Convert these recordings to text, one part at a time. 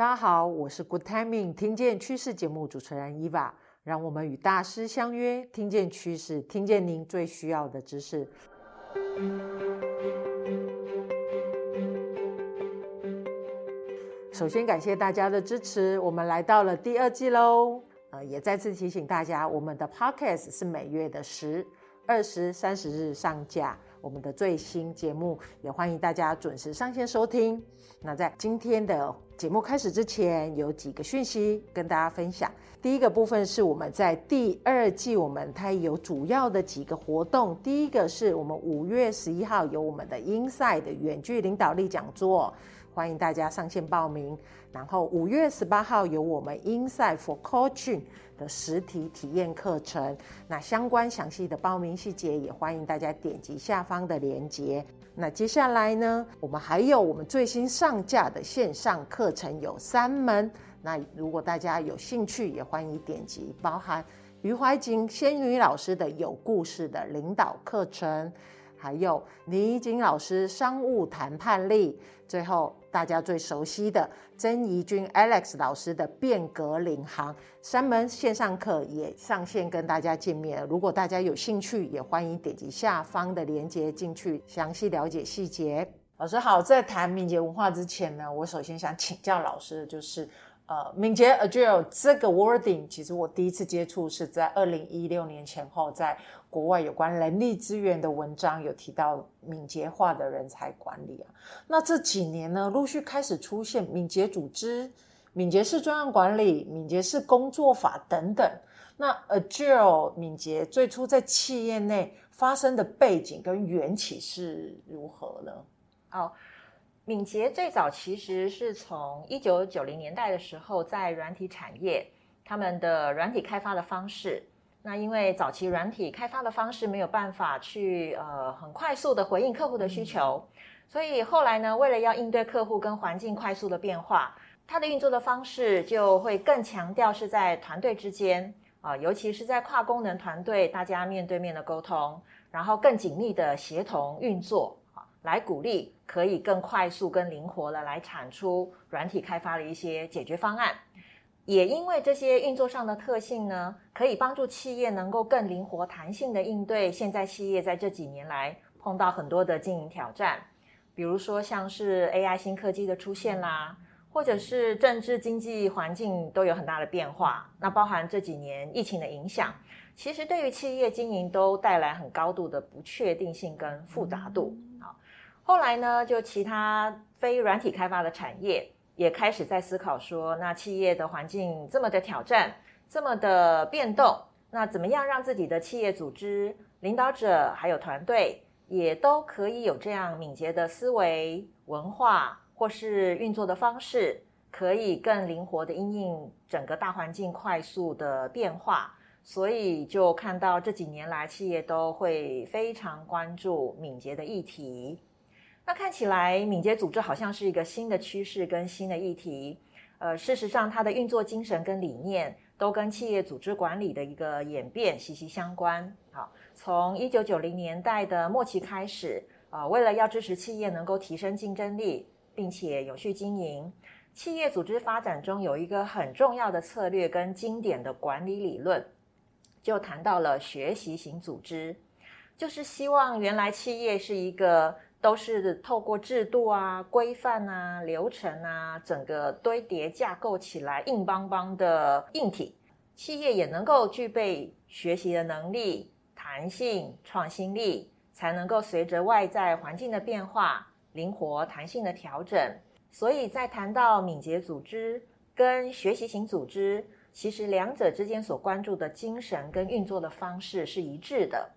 大家好，我是 Good Timing 听见趋势节目主持人 Eva，让我们与大师相约，听见趋势，听见您最需要的知识。首先感谢大家的支持，我们来到了第二季喽。呃，也再次提醒大家，我们的 Podcast 是每月的十、二十、三十日上架。我们的最新节目，也欢迎大家准时上线收听。那在今天的节目开始之前，有几个讯息跟大家分享。第一个部分是我们在第二季，我们它有主要的几个活动。第一个是我们五月十一号有我们的英赛的远距领导力讲座。欢迎大家上线报名，然后五月十八号有我们 Inside for Coaching 的实体体验课程，那相关详细的报名细节也欢迎大家点击下方的链接。那接下来呢，我们还有我们最新上架的线上课程有三门，那如果大家有兴趣，也欢迎点击，包含余怀瑾仙女老师的有故事的领导课程。还有倪瑾老师商务谈判力，最后大家最熟悉的曾怡君 Alex 老师的变革领航三门线上课也上线跟大家见面。如果大家有兴趣，也欢迎点击下方的链接进去详细了解细节。老师好，在谈敏捷文化之前呢，我首先想请教老师的就是。呃，敏捷 Agile 这个 wording，其实我第一次接触是在二零一六年前后，在国外有关人力资源的文章有提到敏捷化的人才管理啊。那这几年呢，陆续开始出现敏捷组织、敏捷式专案管理、敏捷式工作法等等。那 Agile 敏捷最初在企业内发生的背景跟缘起是如何呢？好。敏捷最早其实是从一九九零年代的时候，在软体产业，他们的软体开发的方式，那因为早期软体开发的方式没有办法去呃很快速的回应客户的需求，所以后来呢，为了要应对客户跟环境快速的变化，它的运作的方式就会更强调是在团队之间啊，尤其是在跨功能团队，大家面对面的沟通，然后更紧密的协同运作。来鼓励可以更快速、更灵活的来产出软体开发的一些解决方案，也因为这些运作上的特性呢，可以帮助企业能够更灵活、弹性的应对现在企业在这几年来碰到很多的经营挑战，比如说像是 AI 新科技的出现啦，或者是政治经济环境都有很大的变化，那包含这几年疫情的影响，其实对于企业经营都带来很高度的不确定性跟复杂度。后来呢，就其他非软体开发的产业也开始在思考说，那企业的环境这么的挑战，这么的变动，那怎么样让自己的企业组织、领导者还有团队也都可以有这样敏捷的思维、文化或是运作的方式，可以更灵活的因应整个大环境快速的变化。所以就看到这几年来，企业都会非常关注敏捷的议题。那看起来，敏捷组织好像是一个新的趋势跟新的议题。呃，事实上，它的运作精神跟理念都跟企业组织管理的一个演变息息相关。好，从一九九零年代的末期开始，啊、呃，为了要支持企业能够提升竞争力，并且有序经营，企业组织发展中有一个很重要的策略跟经典的管理理论，就谈到了学习型组织，就是希望原来企业是一个。都是透过制度啊、规范啊、流程啊，整个堆叠架构起来硬邦邦的硬体，企业也能够具备学习的能力、弹性、创新力，才能够随着外在环境的变化，灵活弹性的调整。所以在谈到敏捷组织跟学习型组织，其实两者之间所关注的精神跟运作的方式是一致的。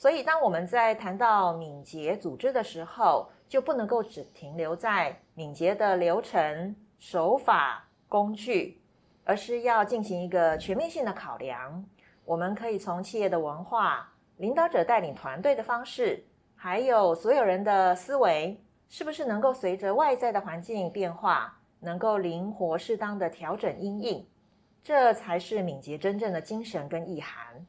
所以，当我们在谈到敏捷组织的时候，就不能够只停留在敏捷的流程、手法、工具，而是要进行一个全面性的考量。我们可以从企业的文化、领导者带领团队的方式，还有所有人的思维，是不是能够随着外在的环境变化，能够灵活适当的调整因应，这才是敏捷真正的精神跟意涵。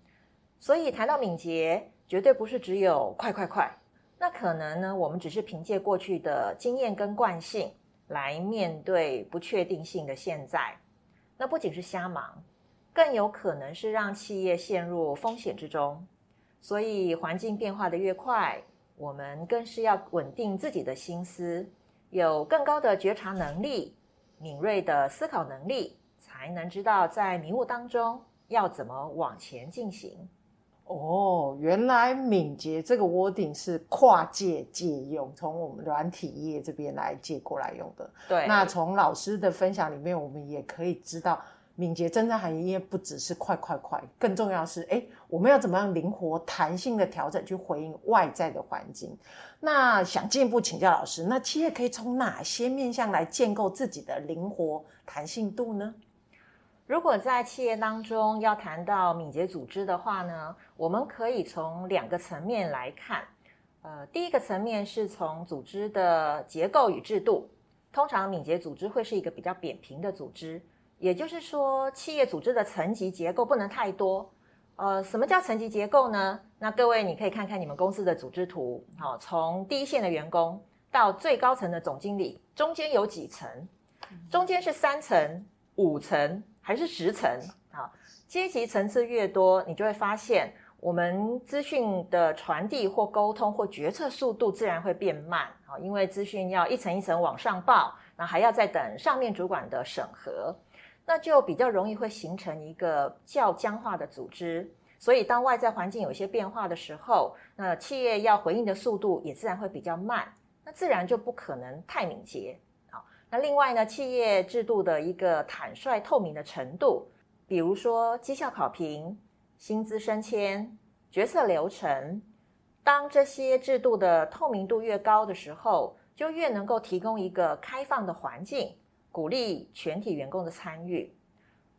所以，谈到敏捷，绝对不是只有快快快，那可能呢，我们只是凭借过去的经验跟惯性，来面对不确定性的现在。那不仅是瞎忙，更有可能是让企业陷入风险之中。所以，环境变化的越快，我们更是要稳定自己的心思，有更高的觉察能力、敏锐的思考能力，才能知道在迷雾当中要怎么往前进行。哦，原来敏捷这个 wording 是跨界借用，从我们软体业这边来借过来用的。对，那从老师的分享里面，我们也可以知道。敏捷真正含义不只是快快快，更重要是，哎，我们要怎么样灵活弹性的调整去回应外在的环境？那想进一步请教老师，那企业可以从哪些面向来建构自己的灵活弹性度呢？如果在企业当中要谈到敏捷组织的话呢，我们可以从两个层面来看。呃，第一个层面是从组织的结构与制度，通常敏捷组织会是一个比较扁平的组织。也就是说，企业组织的层级结构不能太多。呃，什么叫层级结构呢？那各位，你可以看看你们公司的组织图。好，从第一线的员工到最高层的总经理，中间有几层？中间是三层、五层还是十层？好，阶级层次越多，你就会发现，我们资讯的传递或沟通或决策速度自然会变慢。啊，因为资讯要一层一层往上报，那还要再等上面主管的审核。那就比较容易会形成一个较僵化的组织，所以当外在环境有些变化的时候，那企业要回应的速度也自然会比较慢，那自然就不可能太敏捷。那另外呢，企业制度的一个坦率透明的程度，比如说绩效考评、薪资升迁、决策流程，当这些制度的透明度越高的时候，就越能够提供一个开放的环境。鼓励全体员工的参与。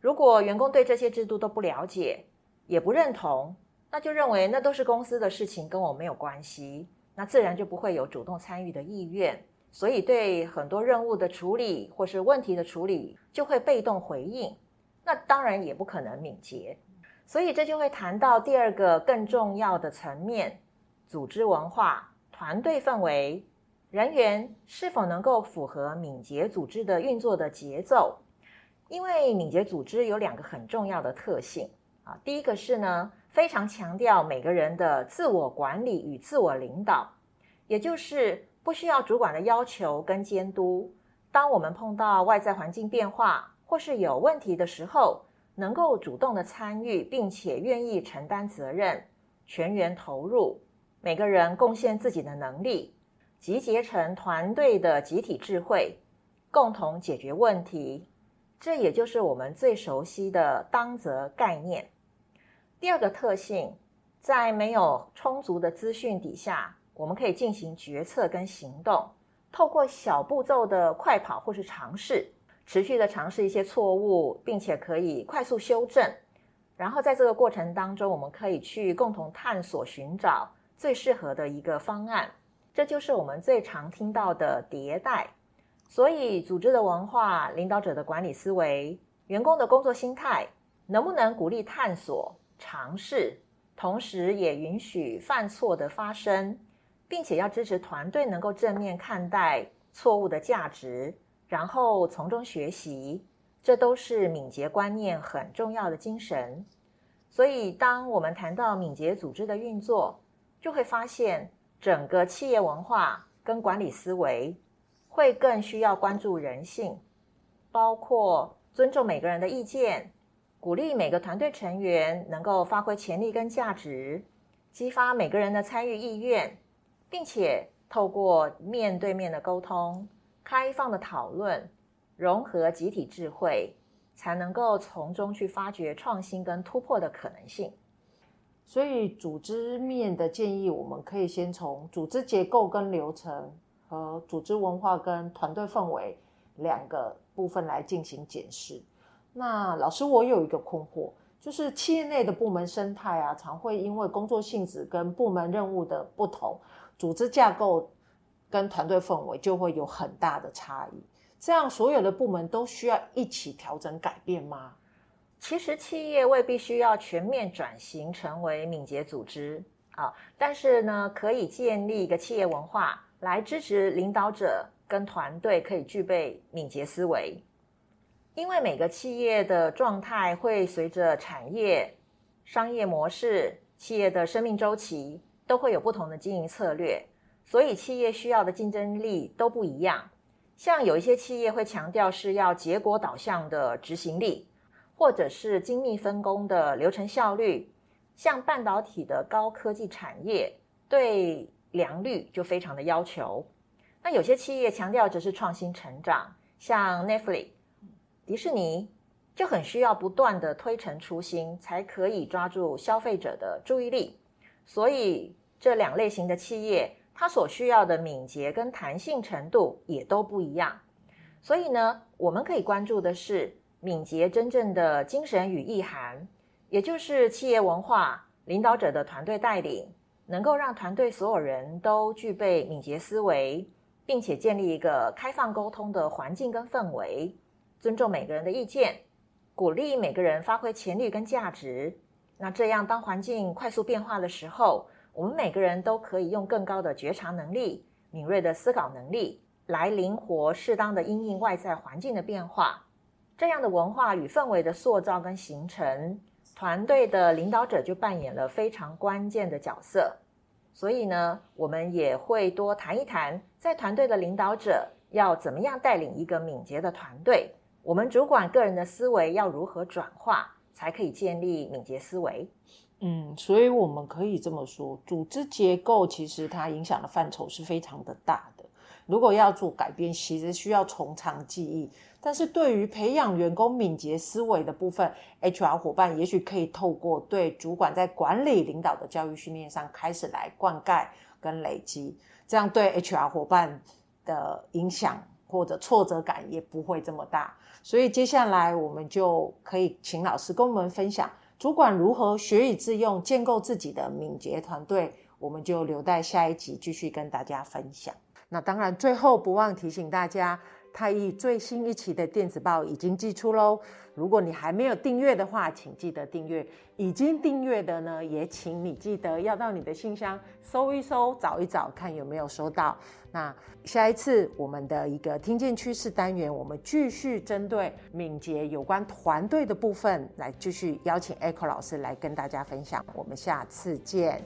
如果员工对这些制度都不了解，也不认同，那就认为那都是公司的事情，跟我没有关系，那自然就不会有主动参与的意愿。所以，对很多任务的处理或是问题的处理，就会被动回应。那当然也不可能敏捷。所以，这就会谈到第二个更重要的层面：组织文化、团队氛围。人员是否能够符合敏捷组织的运作的节奏？因为敏捷组织有两个很重要的特性啊。第一个是呢，非常强调每个人的自我管理与自我领导，也就是不需要主管的要求跟监督。当我们碰到外在环境变化或是有问题的时候，能够主动的参与，并且愿意承担责任，全员投入，每个人贡献自己的能力。集结成团队的集体智慧，共同解决问题，这也就是我们最熟悉的当责概念。第二个特性，在没有充足的资讯底下，我们可以进行决策跟行动，透过小步骤的快跑或是尝试，持续的尝试一些错误，并且可以快速修正。然后在这个过程当中，我们可以去共同探索、寻找最适合的一个方案。这就是我们最常听到的迭代，所以组织的文化、领导者的管理思维、员工的工作心态，能不能鼓励探索、尝试，同时也允许犯错的发生，并且要支持团队能够正面看待错误的价值，然后从中学习，这都是敏捷观念很重要的精神。所以，当我们谈到敏捷组织的运作，就会发现。整个企业文化跟管理思维会更需要关注人性，包括尊重每个人的意见，鼓励每个团队成员能够发挥潜力跟价值，激发每个人的参与意愿，并且透过面对面的沟通、开放的讨论、融合集体智慧，才能够从中去发掘创新跟突破的可能性。所以，组织面的建议，我们可以先从组织结构跟流程和组织文化跟团队氛围两个部分来进行检视。那老师，我有一个困惑，就是企业内的部门生态啊，常会因为工作性质跟部门任务的不同，组织架构跟团队氛围就会有很大的差异。这样，所有的部门都需要一起调整改变吗？其实企业未必需要全面转型成为敏捷组织啊，但是呢，可以建立一个企业文化来支持领导者跟团队可以具备敏捷思维。因为每个企业的状态会随着产业、商业模式、企业的生命周期，都会有不同的经营策略，所以企业需要的竞争力都不一样。像有一些企业会强调是要结果导向的执行力，或者是精密分工的流程效率。像半导体的高科技产业，对良率就非常的要求。那有些企业强调只是创新成长，像 Netflix、迪士尼就很需要不断的推陈出新，才可以抓住消费者的注意力。所以这两类型的企业，它所需要的敏捷跟弹性程度也都不一样。所以呢，我们可以关注的是敏捷真正的精神与意涵，也就是企业文化、领导者的团队带领。能够让团队所有人都具备敏捷思维，并且建立一个开放沟通的环境跟氛围，尊重每个人的意见，鼓励每个人发挥潜力跟价值。那这样，当环境快速变化的时候，我们每个人都可以用更高的觉察能力、敏锐的思考能力，来灵活适当的因应外在环境的变化。这样的文化与氛围的塑造跟形成，团队的领导者就扮演了非常关键的角色。所以呢，我们也会多谈一谈，在团队的领导者要怎么样带领一个敏捷的团队。我们主管个人的思维要如何转化，才可以建立敏捷思维？嗯，所以我们可以这么说，组织结构其实它影响的范畴是非常的大的。如果要做改变，其实需要从长计议。但是对于培养员工敏捷思维的部分，HR 伙伴也许可以透过对主管在管理领导的教育训练上开始来灌溉跟累积，这样对 HR 伙伴的影响或者挫折感也不会这么大。所以接下来我们就可以请老师跟我们分享，主管如何学以致用，建构自己的敏捷团队，我们就留待下一集继续跟大家分享。那当然，最后不忘提醒大家。太毅最新一期的电子报已经寄出喽！如果你还没有订阅的话，请记得订阅；已经订阅的呢，也请你记得要到你的信箱搜一搜、找一找，看有没有收到。那下一次我们的一个听见趋势单元，我们继续针对敏捷有关团队的部分来继续邀请 Echo 老师来跟大家分享。我们下次见。